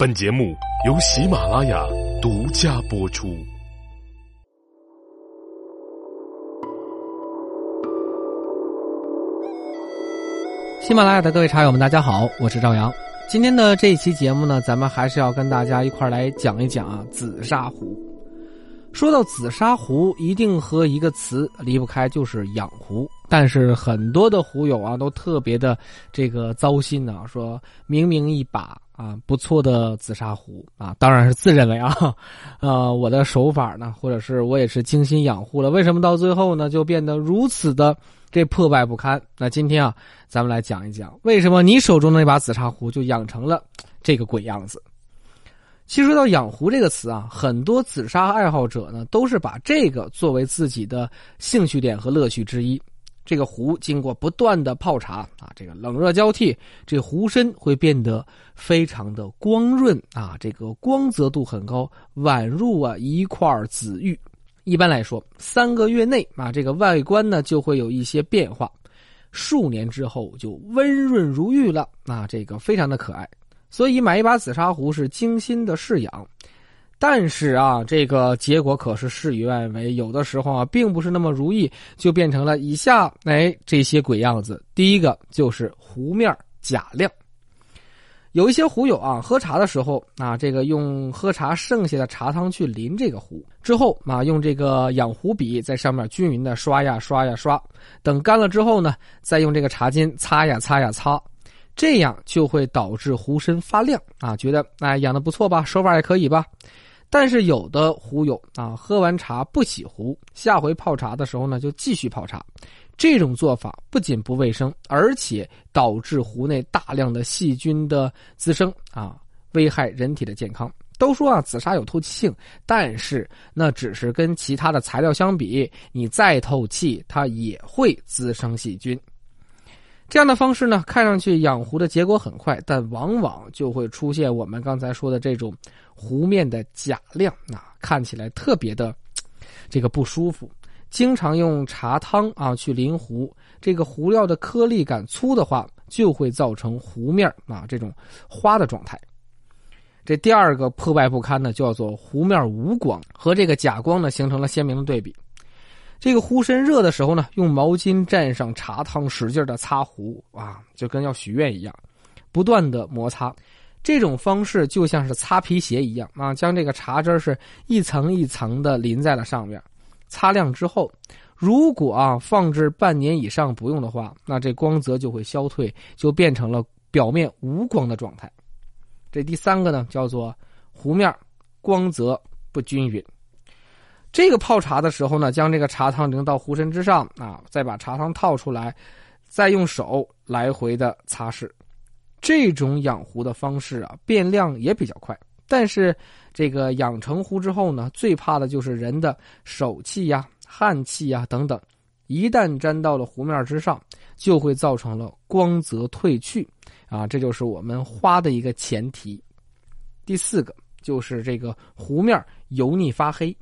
本节目由喜马拉雅独家播出。喜马拉雅的各位茶友们，大家好，我是赵阳。今天的这一期节目呢，咱们还是要跟大家一块来讲一讲啊紫砂壶。说到紫砂壶，一定和一个词离不开，就是养壶。但是很多的壶友啊，都特别的这个糟心呢，说明明一把啊不错的紫砂壶啊，当然是自认为啊，呃，我的手法呢，或者是我也是精心养护了，为什么到最后呢，就变得如此的这破败不堪？那今天啊，咱们来讲一讲，为什么你手中的那把紫砂壶就养成了这个鬼样子？其实说到养壶这个词啊，很多紫砂爱好者呢，都是把这个作为自己的兴趣点和乐趣之一。这个壶经过不断的泡茶啊，这个冷热交替，这壶身会变得非常的光润啊，这个光泽度很高，宛如啊一块紫玉。一般来说，三个月内啊，这个外观呢就会有一些变化，数年之后就温润如玉了啊，这个非常的可爱。所以买一把紫砂壶是精心的饲养。但是啊，这个结果可是事与愿违，有的时候啊，并不是那么如意，就变成了以下哎这些鬼样子。第一个就是壶面假亮，有一些壶友啊，喝茶的时候啊，这个用喝茶剩下的茶汤去淋这个壶，之后啊，用这个养壶笔在上面均匀的刷呀刷呀刷，等干了之后呢，再用这个茶巾擦呀擦呀擦，这样就会导致壶身发亮啊，觉得哎养的不错吧，手法也可以吧。但是有的壶友啊，喝完茶不洗壶，下回泡茶的时候呢，就继续泡茶。这种做法不仅不卫生，而且导致壶内大量的细菌的滋生啊，危害人体的健康。都说啊，紫砂有透气性，但是那只是跟其他的材料相比，你再透气，它也会滋生细菌。这样的方式呢，看上去养壶的结果很快，但往往就会出现我们刚才说的这种。壶面的假亮啊，看起来特别的这个不舒服。经常用茶汤啊去淋壶，这个壶料的颗粒感粗的话，就会造成壶面啊这种花的状态。这第二个破败不堪呢，叫做壶面无光，和这个假光呢形成了鲜明的对比。这个壶身热的时候呢，用毛巾蘸上茶汤，使劲的擦壶啊，就跟要许愿一样，不断的摩擦。这种方式就像是擦皮鞋一样啊，将这个茶汁是一层一层的淋在了上面。擦亮之后，如果啊放置半年以上不用的话，那这光泽就会消退，就变成了表面无光的状态。这第三个呢，叫做壶面光泽不均匀。这个泡茶的时候呢，将这个茶汤淋到壶身之上啊，再把茶汤套出来，再用手来回的擦拭。这种养壶的方式啊，变亮也比较快，但是这个养成壶之后呢，最怕的就是人的手气呀、汗气呀等等，一旦沾到了壶面之上，就会造成了光泽褪去，啊，这就是我们花的一个前提。第四个就是这个壶面油腻发黑，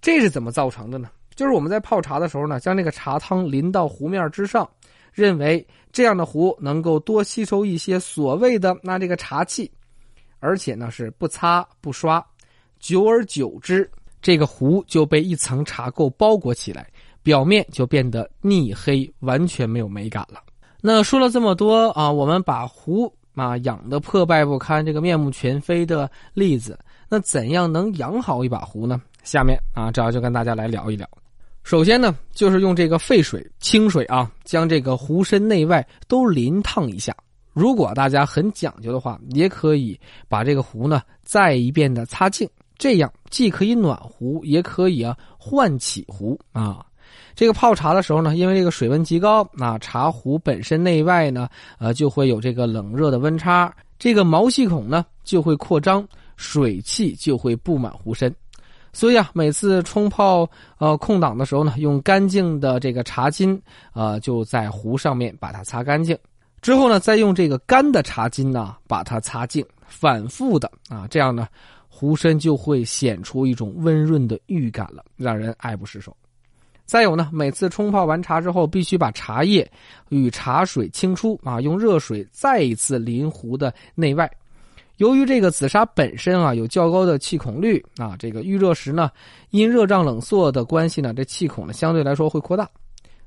这是怎么造成的呢？就是我们在泡茶的时候呢，将这个茶汤淋到壶面之上。认为这样的壶能够多吸收一些所谓的那这个茶气，而且呢是不擦不刷，久而久之，这个壶就被一层茶垢包裹起来，表面就变得腻黑，完全没有美感了。那说了这么多啊，我们把壶啊养的破败不堪，这个面目全非的例子，那怎样能养好一把壶呢？下面啊，这要就跟大家来聊一聊。首先呢，就是用这个沸水、清水啊，将这个壶身内外都淋烫一下。如果大家很讲究的话，也可以把这个壶呢再一遍的擦净，这样既可以暖壶，也可以啊唤起壶啊。这个泡茶的时候呢，因为这个水温极高，那茶壶本身内外呢，呃，就会有这个冷热的温差，这个毛细孔呢就会扩张，水汽就会布满壶身。所以啊，每次冲泡呃空档的时候呢，用干净的这个茶巾啊，就在壶上面把它擦干净。之后呢，再用这个干的茶巾呢，把它擦净，反复的啊，这样呢，壶身就会显出一种温润的玉感了，让人爱不释手。再有呢，每次冲泡完茶之后，必须把茶叶与茶水清出啊，用热水再一次淋壶的内外。由于这个紫砂本身啊有较高的气孔率啊，这个预热时呢，因热胀冷缩的关系呢，这气孔呢相对来说会扩大。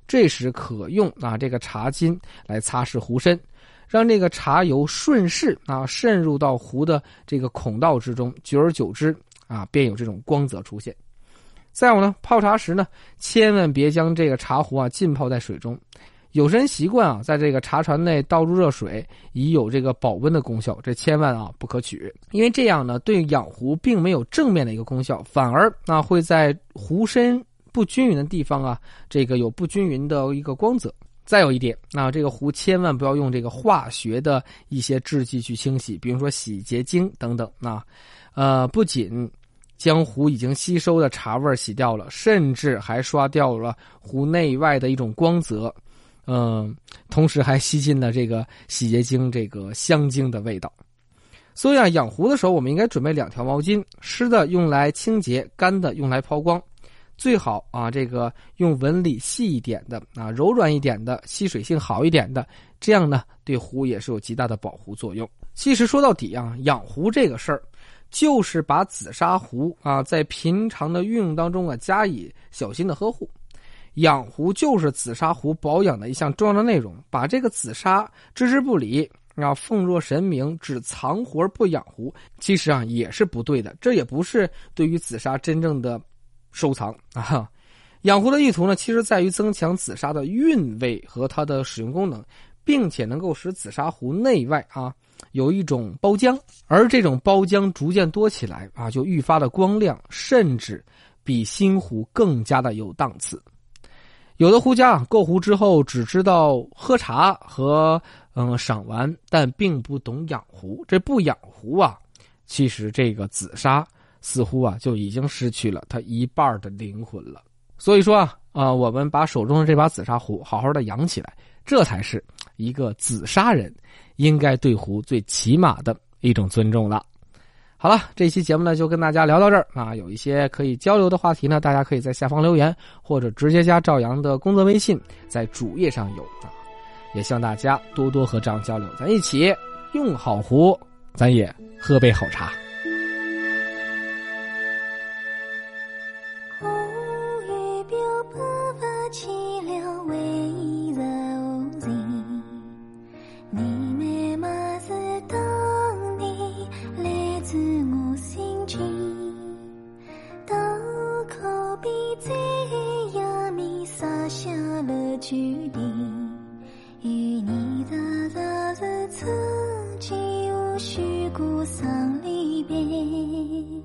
这时可用啊这个茶巾来擦拭壶身，让这个茶油顺势啊渗入到壶的这个孔道之中，久而久之啊便有这种光泽出现。再有呢，泡茶时呢，千万别将这个茶壶啊浸泡在水中。有些人习惯啊，在这个茶船内倒入热水，以有这个保温的功效，这千万啊不可取，因为这样呢，对养壶并没有正面的一个功效，反而啊会在壶身不均匀的地方啊，这个有不均匀的一个光泽。再有一点，那这个壶千万不要用这个化学的一些制剂去清洗，比如说洗洁精等等啊，呃，不仅将壶已经吸收的茶味洗掉了，甚至还刷掉了壶内外的一种光泽。嗯，同时还吸进了这个洗洁精这个香精的味道，所以啊，养壶的时候我们应该准备两条毛巾，湿的用来清洁，干的用来抛光，最好啊，这个用纹理细一点的啊，柔软一点的，吸水性好一点的，这样呢，对壶也是有极大的保护作用。其实说到底啊，养壶这个事儿，就是把紫砂壶啊，在平常的运用当中啊，加以小心的呵护。养壶就是紫砂壶保养的一项重要的内容，把这个紫砂置之不理，啊，奉若神明，只藏壶而不养壶，其实啊也是不对的。这也不是对于紫砂真正的收藏啊。养壶的意图呢，其实在于增强紫砂的韵味和它的使用功能，并且能够使紫砂壶内外啊有一种包浆，而这种包浆逐渐多起来啊，就愈发的光亮，甚至比新壶更加的有档次。有的壶家购壶之后只知道喝茶和嗯赏玩，但并不懂养壶。这不养壶啊，其实这个紫砂似乎啊就已经失去了它一半的灵魂了。所以说啊啊，我们把手中的这把紫砂壶好好的养起来，这才是一个紫砂人应该对壶最起码的一种尊重了。好了，这期节目呢就跟大家聊到这儿啊。有一些可以交流的话题呢，大家可以在下方留言，或者直接加赵阳的工作微信，在主页上有啊。也希望大家多多和张交流，咱一起用好壶，咱也喝杯好茶。句滴与你的日子曾经无需顾丧离别。